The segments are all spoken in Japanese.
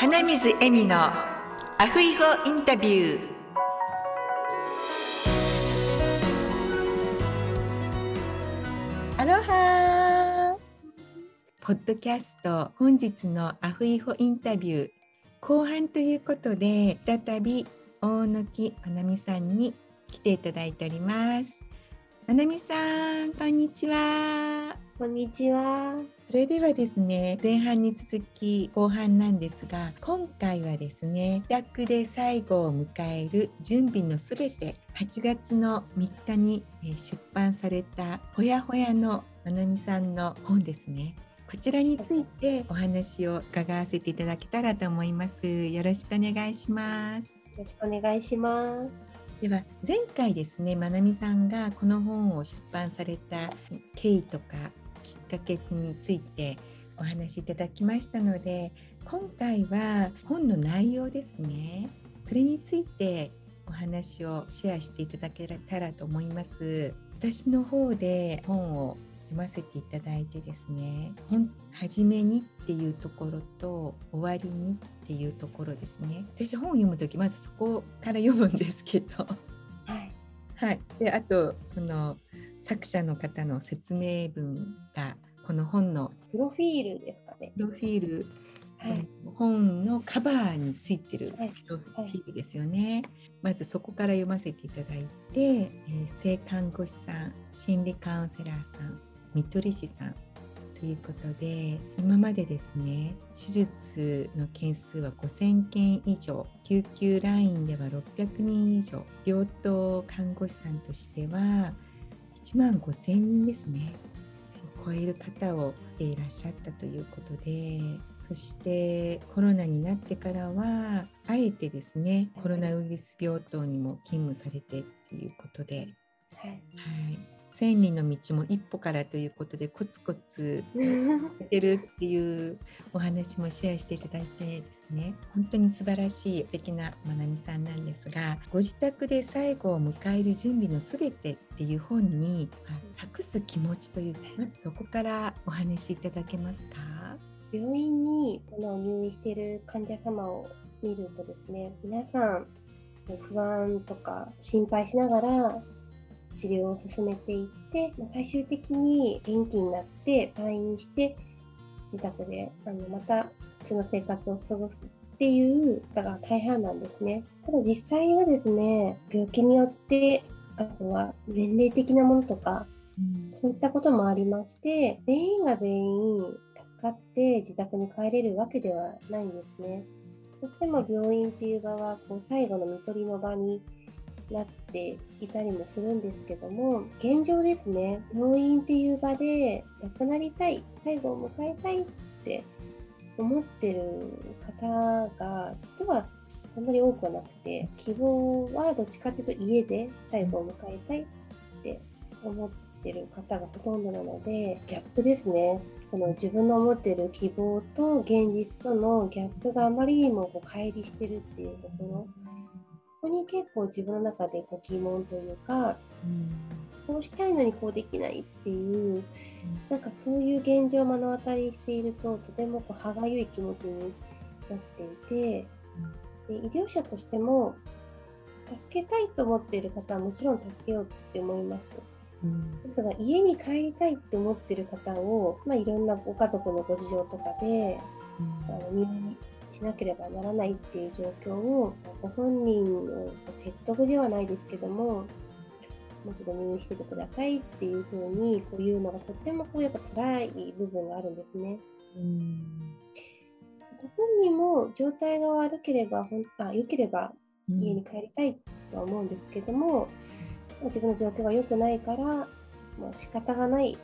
花水恵美のアフイゴインタビュー。アロハ。ポッドキャスト本日のアフイホインタビュー後半ということで再び大貫花美さんに来ていただいております。花美さんこんにちは。こんにちはそれではですね前半に続き後半なんですが今回はですね自宅で最後を迎える準備のすべて8月の3日に出版されたほやほやのまなみさんの本ですね。こちらについてお話を伺わせていただけたらと思います。よろしくお願いします。よろしくお願いします。では前回ですねまなみさんがこの本を出版された経緯とかかけについてお話しいただきましたので今回は本の内容ですね。それについてお話をシェアしていただけたらと思います。私の方で本を読ませていただいてですね初めにっていうところと終わりにっていうところですね。私本を読む時まずそこから読むんですけど。はい、はい、であとその作者の方の説明文がこの本のプロフィールですかね。プロフィール、はい、本のカバーについてるプロフィールですよね。はいはい、まずそこから読ませていただいて、えー、性看護師さん、心理カウンセラーさん、看取り師さんということで今までですね手術の件数は5000件以上救急ラインでは600人以上病棟看護師さんとしては1万5000人ですね。超える方をいらっしゃったということでそしてコロナになってからはあえてですねコロナウイルス病棟にも勤務されてっていうことで、はい、はい千里の道も一歩からということでコツコツやってるっていうお話もシェアしていただいてですね。本当に素晴らしい素敵なまなみさんなんですがご自宅で最後を迎える準備のすべてっていう本に託す気持ちというまずそこからお話しいただけますか？病院にこの入院している患者様を見るとですね皆さん不安とか心配しながら治療を進めていって、ま最終的に元気になって退院して自宅であのまた普通の生活を過ごすっていう方が大半なんですね。ただ実際はですね、病気によってあとは年齢的なものとか、うん、そういったこともありまして、全員が全員助かって自宅に帰れるわけではないんですね。そしてま病院っていう場はこう最後の看取りの場になっていたりもするんですけども現状ですね病院っていう場で亡くなりたい最後を迎えたいって思ってる方が実はそんなに多くはなくて希望はどっちかっていうと家で最後を迎えたいって思ってる方がほとんどなのでギャップですね。この自分の思ってる希望と現実とのギャップがあまりにもこう乖離してるっていうところここに結構自分の中でこう疑問というか、うん、こうしたいのにこうできないっていう、うん、なんかそういう現状を目の当たりにしているととてもこう歯がゆい気持ちになっていて、うん、で医療者としても助けたいと思っている方はもちろん助けようって思います。うん、ですが家に帰りたいって思ってる方を、まあ、いろんなご家族のご事情とかで、うん、あの入院しなければならないっていう状況をご本人の説得ではないですけどももうちょっと入院しててくださいっていうふうにこう言うのがとってもこうやっぱ辛い部分があるんですね。うんご本人も状態が悪ければほんあ良ければ家に帰りたいとは思うんですけども、うん、自分の状況が良くないから、まあ、仕方がない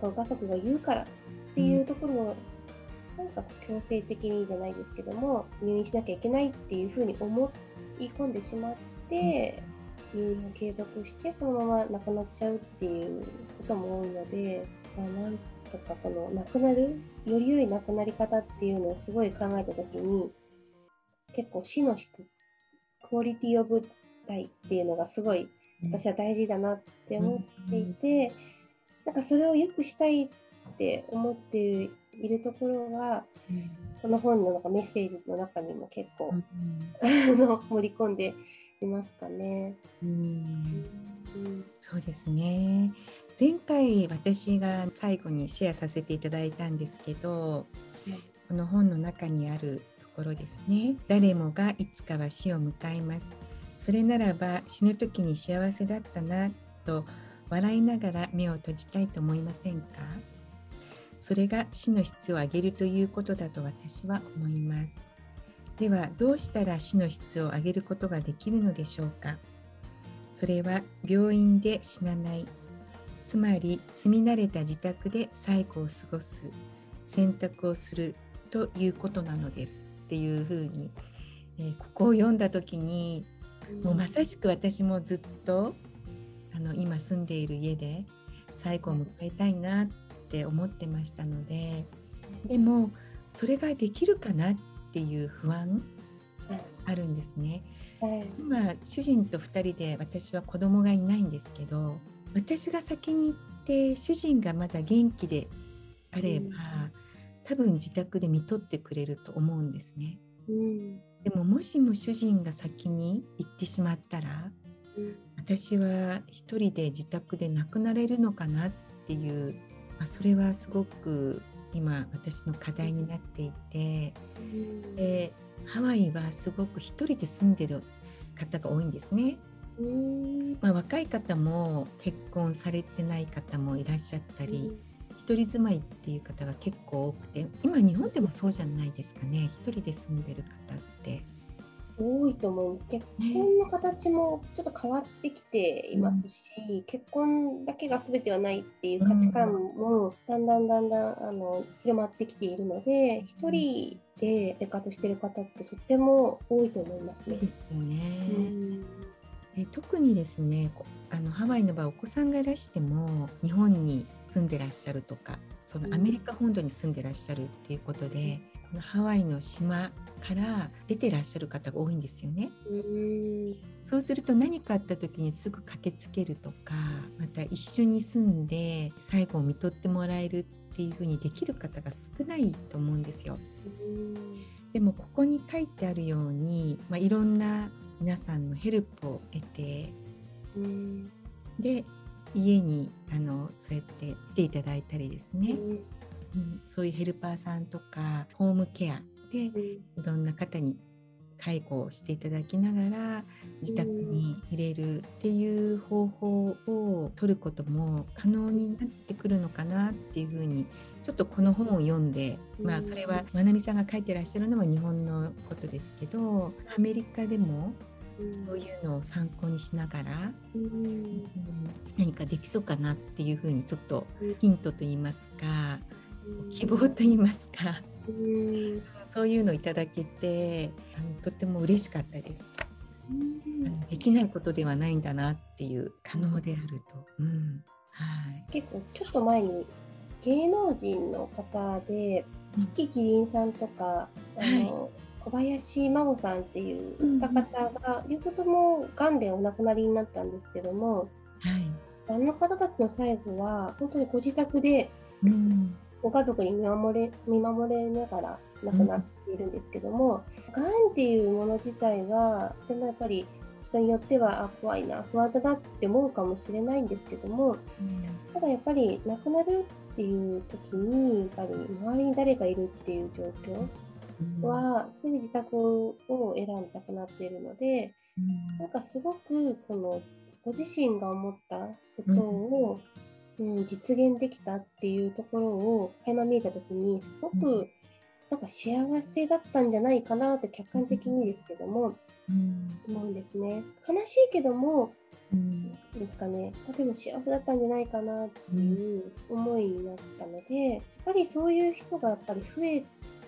ご家族が言うからっていうところなんか強制的にじゃないですけども入院しなきゃいけないっていうふうに思い込んでしまって、入院を継続してそのまま亡くなっちゃうっていうことも多いので、まあ、なんとかこの亡くなるより良い亡くなり方っていうのをすごい考えた時に結構死の質クオリティオブライっていうのがすごい私は大事だなって思っていて、なんかそれを良くしたいって思っているところは、うん、この本のなんかメッセージの中にも結構、うん、あの盛り込んでいますかね。うん、そうですね。前回私が最後にシェアさせていただいたんですけど、この本の中にあるところですね。誰もがいつかは死を迎えます。それならば死ぬ時に幸せだったなと笑いながら目を閉じたいと思いませんか？それが死の質を上げるということだと私は思います。ではどうしたら死の質を上げることができるのでしょうか？それは病院で死なないつまり住み慣れた自宅で最後を過ごす選択をするということなのですっていうふうに、えー、ここを読んだ時にもうまさしく私もずっとあの今住んでいる家で最後を迎えたいなって思ってましたのででもそれができるかなっていう不安あるんですね。今主人と2人で私は子供がいないんですけど私が先に行って主人がまだ元気であれば、うん、多分自宅で見とってくれると思うんですね。うん、でももしも主人が先に行ってしまったら、うん、私は一人で自宅で亡くなれるのかなっていう、まあ、それはすごく今私の課題になっていて、でハワイはすごく一人で住んでる方が多いんですね。まあ、若い方も結婚されてない方もいらっしゃったり、一人住まいっていう方が結構多くて今日本でもそうじゃないですかね一人で住んでる方って。多いと思います。結婚の形もちょっと変わってきていますし、うん、結婚だけが全てはないっていう価値観もだんだんだんだんあの広まってきているので、一、うん、人で生活してる方ってとっても多いと思いますね。ですね。うん特にですねあのハワイの場合お子さんがいらしても日本に住んでらっしゃるとかそのアメリカ本土に住んでらっしゃるっていうことで、このハワイの島から出てらっしゃる方が多いんですよね。うそうすると何かあった時にすぐ駆けつけるとかまた一緒に住んで最後を見とってもらえるっていうふうにできる方が少ないと思うんですよ。でもここに書いてあるように、まあ、いろんな皆さんのヘルプを得てで家にあのそうやって来ていただいたりですね、うん、そういうヘルパーさんとかホームケアでいろんな方に介護をしていただきながら自宅に入れるっていう方法を取ることも可能になってくるのかなっていうふうにちょっとこの本を読んで、まあ、それはまなみさんが書いてらっしゃるのは日本のことですけどアメリカでもそういうのを参考にしながら、うん、何かできそうかなっていうふうにちょっとヒントと言いますか、希望と言いますか、そういうのをいただけてあのとても嬉しかったです。できないことではないんだなっていう可能であると。うん。はい、結構ちょっと前に芸能人の方で、キキリンさんとか、あの、はい。小林真帆さんっていう二方が両方ともがんでお亡くなりになったんですけども、はい、あの方たちの最後は本当にご自宅でご家族に見守れ見守れながら亡くなっているんですけども、が、んっていうもの自体はとてもやっぱり人によってはあ怖いな不安だなって思うかもしれないんですけども、うん、ただやっぱり亡くなるっていう時にやっぱり周りに誰がいるっていう状況は、それで自宅を選んで亡くなっているので、なんかすごくこのご自身が思ったことを、うん、実現できたっていうところを垣間見えた時にすごくなんか幸せだったんじゃないかなって客観的にですけども、うん、思うんですね。悲しいけども、うん、ですかねでも幸せだったんじゃないかなっていう思いになったのでやっぱりそういう人がやっぱり増え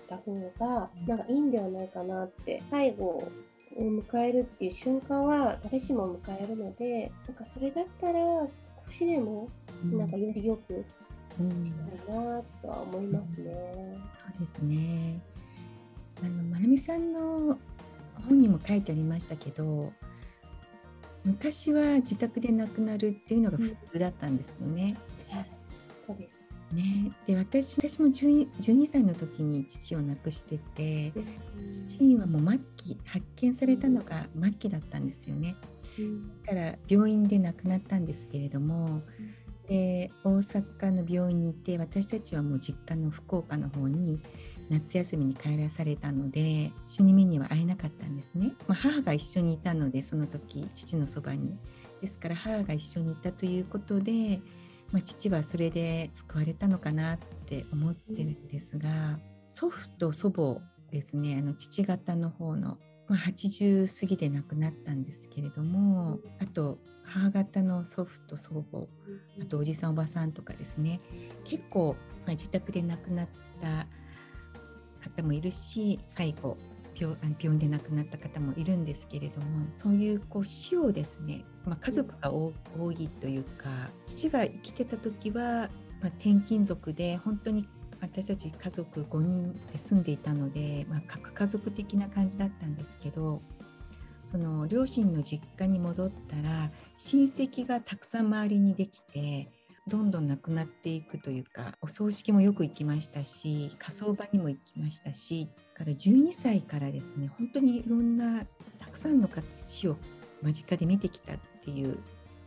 た方がなんかいいんではないかなって最後を迎えるっていう瞬間は誰しも迎えるのでなんかそれだったら少しでもなんかよりよくしたいなとは思いますね。そうですね。あのまなみさんの本にも書いてありましたけど昔は自宅で亡くなるっていうのが普通だったんですよね。うん、そうです。ね、で私私も 12, 12歳の時に父を亡くしてて、父はもう末期発見されたのが末期だったんですよね。だから病院で亡くなったんですけれども、で大阪の病院にいて私たちはもう実家の福岡の方に夏休みに帰らされたので死に目には会えなかったんですね、まあ、母が一緒にいたのでその時父のそばに。ですから母が一緒にいたということで、まあ、父はそれで救われたのかなって思ってるんですが祖父と祖母ですね。あの父方の方の、まあ、80過ぎで亡くなったんですけれどもあと母方の祖父と祖母あとおじさんおばさんとかですね結構、まあ、自宅で亡くなった方もいるし最後病病院で亡くなった方もいるんですけれどもそういうこう死をですね、まあ、家族が多いというか父が生きてた時は、まあ、転勤族で本当に私たち家族5人で住んでいたので、まあ、核家族的な感じだったんですけどその両親の実家に戻ったら親戚がたくさん周りにできてどんどんなくなっていくというかお葬式もよく行きましたし火葬場にも行きましたしですから12歳からですね本当にいろんなたくさんの死を間近で見てきたっていう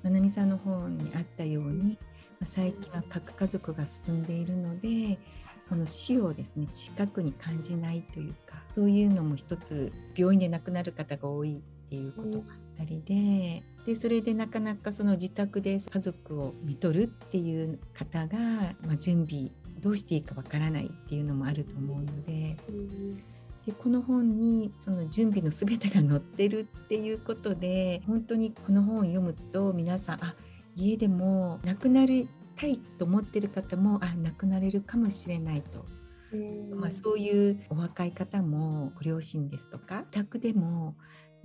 まなみさんの方にあったように最近は核家族が進んでいるのでその死をですね近くに感じないというかそういうのも一つ病院で亡くなる方が多いっていうことがあったりででそれでなかなかその自宅で家族を看取るっていう方が、まあ、準備どうしていいかわからないっていうのもあると思うので。でこの本にその準備の全てが載ってるっていうことで本当にこの本を読むと皆さんあ家でも亡くなりたいと思ってる方もあ亡くなれるかもしれないと。まあ、そういうお若い方もご両親ですとか自宅でも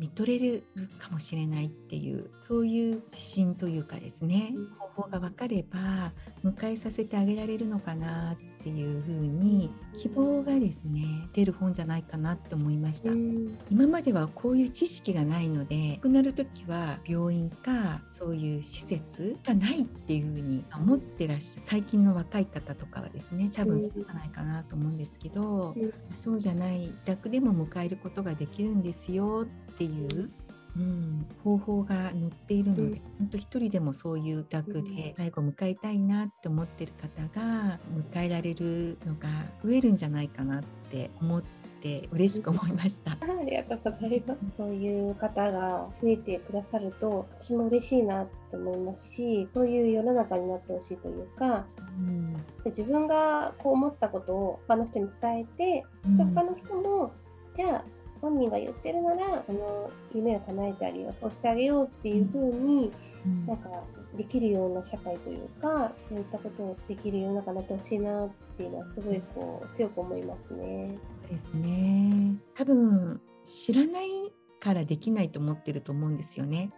見とれるかもしれないっていうそういう自信というかですね。方法が分かれば迎えさせてあげられるのかなっていうふうに希望がですね出る本じゃないかなって思いました、今まではこういう知識がないので亡くなる時は病院かそういう施設がないっていうふうに思ってらっしゃる最近の若い方とかはですね多分そうじゃないかなと思うんですけど、そうじゃない自宅でも迎えることができるんですよっていう、うん、方法が載っているので、うん、本当一人でもそういう宅で最後迎えたいなって思ってる方が迎えられるのが増えるんじゃないかなって思って。嬉しく思いました。ありがとうございます。そういう方が増えてくださると、私も嬉しいなと思いますし、そういう世の中になってほしいというか、うん、自分がこう思ったことを他の人に伝えて、うん、他の人もじゃあ本人が言ってるならあの夢を叶えてあげようそうしてあげようっていうふうに、ん、なんかできるような社会というかそういったことをできる世の中になってほしいなっていうのはすごいこう強く思いますね。ですね多分知らないからできないと思ってると思うんですよね。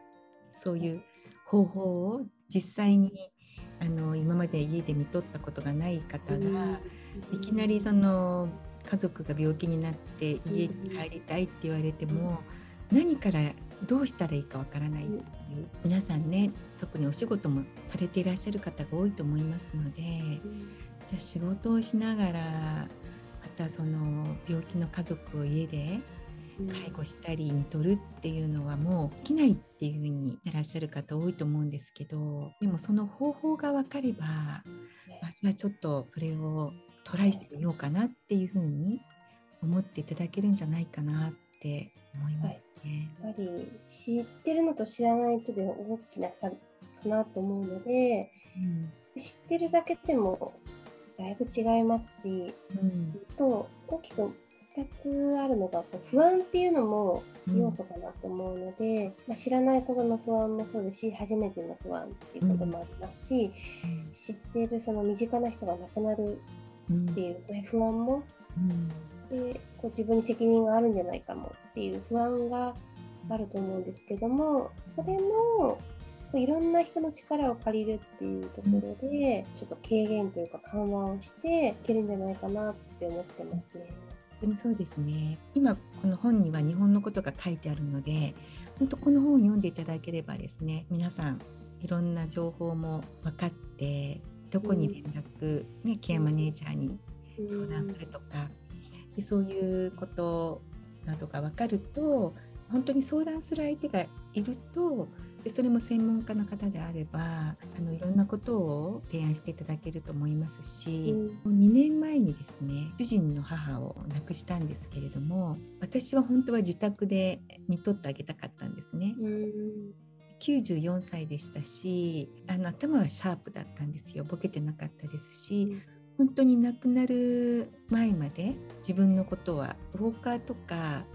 そういう方法を実際にあの今まで家で見とったことがない方が、いきなりその家族が病気になって家に帰りたいって言われても、何からどうしたらいいかわからない。っていう皆さんね特にお仕事もされていらっしゃる方が多いと思いますので、じゃあ仕事をしながらまたその病気の家族を家で介護したり見とるっていうのはもうできないっていうふうにいらっしゃる方多いと思うんですけどでもその方法が分かれば、あ、じゃあちょっとそれをトライしてみようかなっていうふうに思っていただけるんじゃないかなって思いますね。はい、やっぱり知ってるのと知らないとで大きな差かなと思うので、うん、知ってるだけでもだいぶ違いますし、うん、と大きく2つあるのが不安っていうのも要素かなと思うので、うん、まあ、知らないことの不安もそうですし初めての不安っていうこともありますし、知っているその身近な人が亡くなるっていう、そういう不安も、でこう自分に責任があるんじゃないかもっていう不安があると思うんですけどもそれもいろんな人の力を借りるっていうところで、ちょっと軽減というか緩和をしていけるんじゃないかなって思ってますね。本当にそうですね。今この本には日本のことが書いてあるので本当この本を読んでいただければですね皆さんいろんな情報も分かってどこに連絡、ね、ケアマネージャーに相談するとか、でそういうことなどが分かると本当に相談する相手がいるとでそれも専門家の方であればあのいろんなことを提案していただけると思いますし、うん、2年前にですね主人の母を亡くしたんですけれども私は本当は自宅で見とってあげたかったんですね。うん94歳でしたしあの頭はシャープだったんですよ。ボケてなかったですし、本当に亡くなる前まで自分のことはウォーカーとか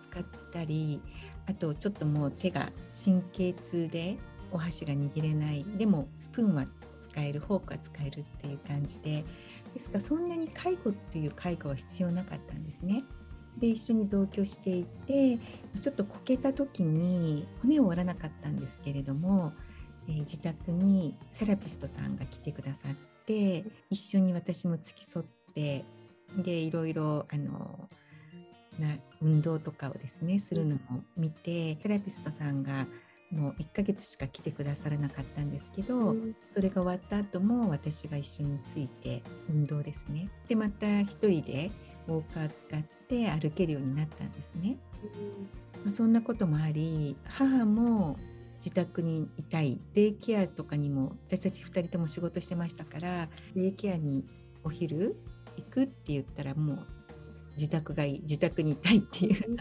使ったりあとちょっともう手が神経痛でお箸が握れない。でもスプーンは使えるフォークは使えるっていう感じで。ですからそんなに介護っていう介護は必要なかったんですね。で一緒に同居していてちょっとこけた時に骨を折らなかったんですけれども、えー、自宅にセラピストさんが来てくださって一緒に私も付き添ってでいろいろあのな運動とかをですねするのも見てセラピストさんがもう1ヶ月しか来てくださらなかったんですけど、うん、それが終わった後も私が一緒について運動ですね。でまた1人でウォーカー使って歩けるようになったんですね、うん、まあ、そんなこともあり母も自宅にいたい。デイケアとかにも私たち2人とも仕事してましたからデイケアにお昼行くって言ったらもう自宅がいい自宅にいたいっていう。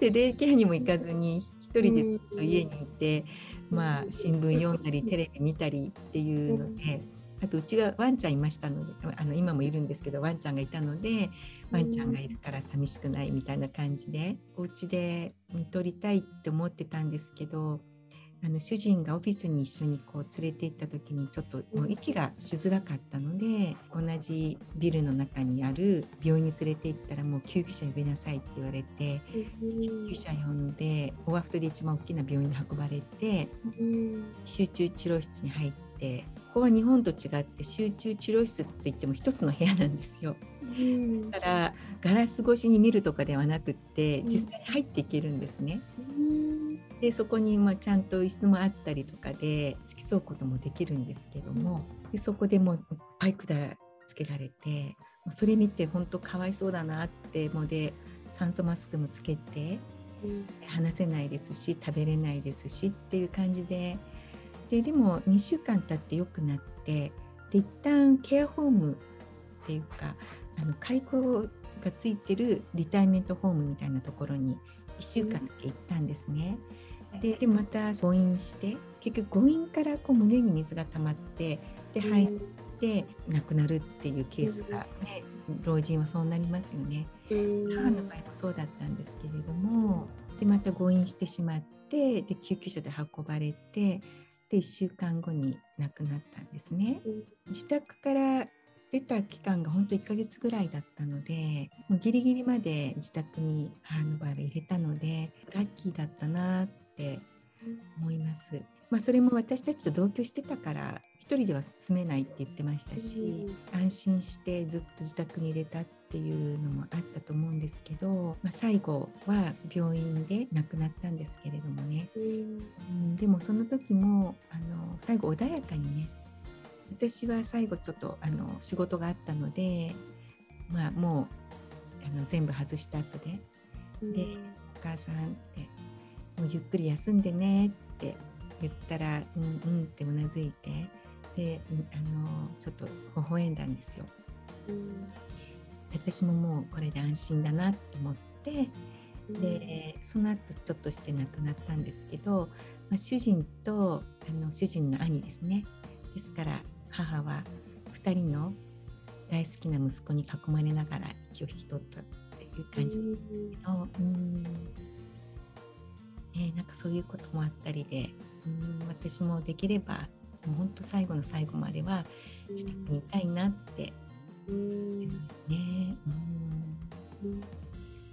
でデイケアにも行かずに一人で家にいて、まあ、新聞読んだりテレビ見たりっていうので。あとうちがワンちゃんいましたのであの今もいるんですけどワンちゃんがいたのでワンちゃんがいるから寂しくないみたいな感じでお家で見とりたいって思ってたんですけどあの主人がオフィスに一緒にこう連れて行った時にちょっともう息がしづらかったので同じビルの中にある病院に連れて行ったらもう救急車呼びなさいって言われて救急車呼んでオアフトで一番大きな病院に運ばれて集中治療室に入ってここは日本と違って集中治療室といっても一つの部屋なんですよ。だからガラス越しに見るとかではなくって実際に入っていけるんですね。でそこにまあちゃんと椅子もあったりとかで付き添うこともできるんですけどもでそこでもうパイクダつけられてそれ見て本当かわいそうだなってもうで酸素マスクもつけて、話せないですし食べれないですしっていう感じでででも2週間経って良くなってで一旦ケアホームっていうかあの介護がついてるリタイメントホームみたいなところに1週間だけ行ったんですね。ででまた誤飲して結局誤飲からこう胸に水が溜まってで入って亡くなるっていうケースがね、老人はそうなりますよね。母の場合もそうだったんですけれどもでまた誤飲してしまってで救急車で運ばれてで1週間後に亡くなったんですね。自宅から出た期間が本当1ヶ月ぐらいだったのでもうギリギリまで自宅に母の場合は入れたのでラッキーだったなって思います。まあ、それも私たちと同居してたから一人では住めないって言ってましたし、安心してずっと自宅に入れたっていうのもあったと思うんですけど、まあ、最後は病院で亡くなったんですけれどもね、うん、でもその時もあの最後穏やかにね私は最後ちょっとあの仕事があったので、まあ、もうあの全部外した後で、うん、でお母さんってもうゆっくり休んでねって言ったらうんうんってうなずいてであのちょっと微笑んだんですよ。うん、私ももうこれで安心だなって思って、でその後ちょっとして亡くなったんですけど、まあ、主人とあの主人の兄ですね。ですから母は2人の大好きな息子に囲まれながら息を引き取ったっていう感じなんですけど、うん。えー、なんかそういうこともあったりでうん私もできればもう本当最後の最後までは自宅にいたいなってね。うん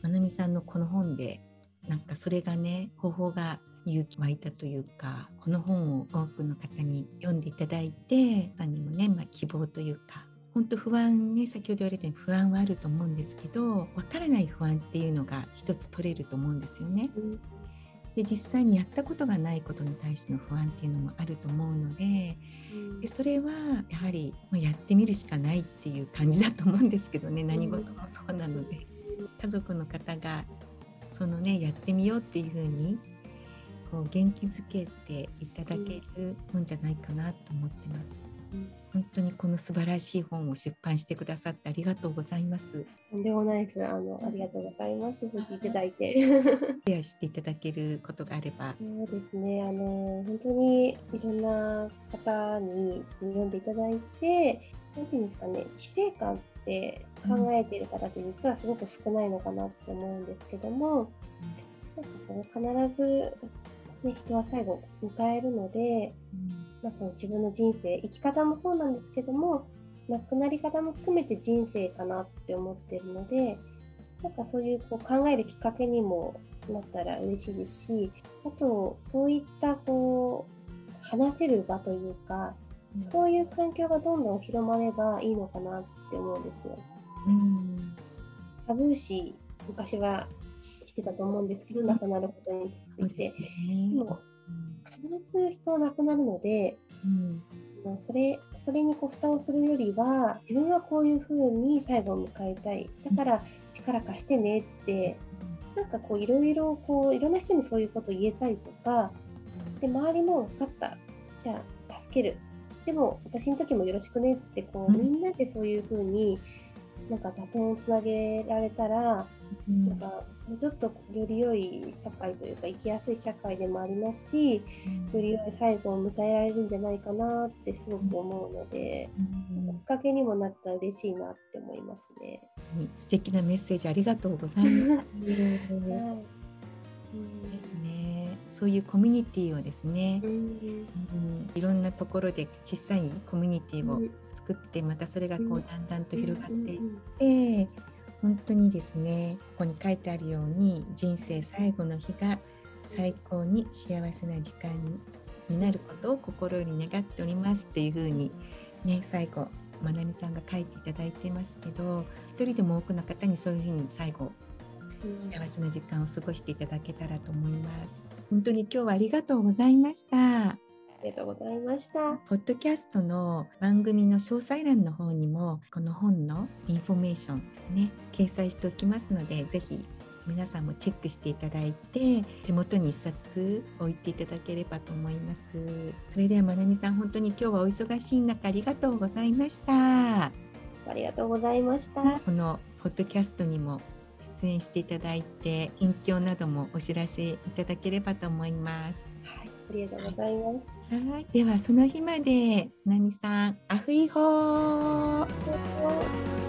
まなみさんのこの本でなんかそれがね方法が勇気湧いたというかこの本を多くの方に読んでいただいてさんにもね、まあ、希望というか本当不安ね先ほど言われたように不安はあると思うんですけどわからない不安っていうのが一つ取れると思うんですよね。で実際にやったことがないことに対しての不安っていうのもあると思うのででそれはやはりやってみるしかないっていう感じだと思うんですけどね何事もそうなので。家族の方がそのねやってみようっていうふうにこう元気づけていただけるもんじゃないかなと思ってます。本当にこの素晴らしい本を出版してくださってありがとうございます。とんでもないです。あのありがとうございます。振っていただいて。シェアしていただけることがあれば。そうですね。あの本当にいろんな方にちょっと読んでいただいて、なんていうんですかね、死生観って考えている方って実はすごく少ないのかなって思うんですけども、うん、なんかその必ずね、人は最後迎えるので、うん、まあ、その自分の人生生き方もそうなんですけども亡くなり方も含めて人生かなって思ってるのでなんかそういうこう考えるきっかけにもなったら嬉しいですしあとそういったこう話せる場というか、うん、そういう環境がどんどん広まればいいのかなって思うんですよ。うん、タブー視昔はしてたと思うんですけど、亡くなることについて。必ず人は亡くなるので、うん、それそれにこう蓋をするよりは自分はこういうふうに最後を迎えたい。だから力貸してねってなんかこういろいろこういろんな人にそういうことを言えたりとかで周りも分かった。じゃあ助ける。でも私の時もよろしくねってこうみんなでそういうふうになんかバトンをつなげられたら、うん、なんかちょっとより良い社会というか生きやすい社会でもありますし、より良い最後を迎えられるんじゃないかなってすごく思うので、うん、きっかけにもなったら嬉しいなって思いますね。素敵なメッセージありがとうございます。は い、ですね。そういうコミュニティをですね、うん、うん、いろんなところで小さいコミュニティを作って、またそれがこうだんだんと広がっていって。本当にですねここに書いてあるように人生最後の日が最高に幸せな時間になることを心より願っておりますっていうふうにね最後まなみさんが書いていただいてますけど一人でも多くの方にそういうふうに最後幸せな時間を過ごしていただけたらと思います。本当に今日はありがとうございました。ありがとうございました。ポッドキャストの番組の詳細欄の方にもこの本のインフォメーションですね掲載しておきますのでぜひ皆さんもチェックしていただいて手元に1冊置いていただければと思いますそれではまなみさん本当に今日はお忙しい中ありがとうございましたありがとうございましたこのポッドキャストにも出演していただいて近況などもお知らせいただければと思いますはいありがとうございます。はい、ではその日まで、まなみさん、 a hui hou。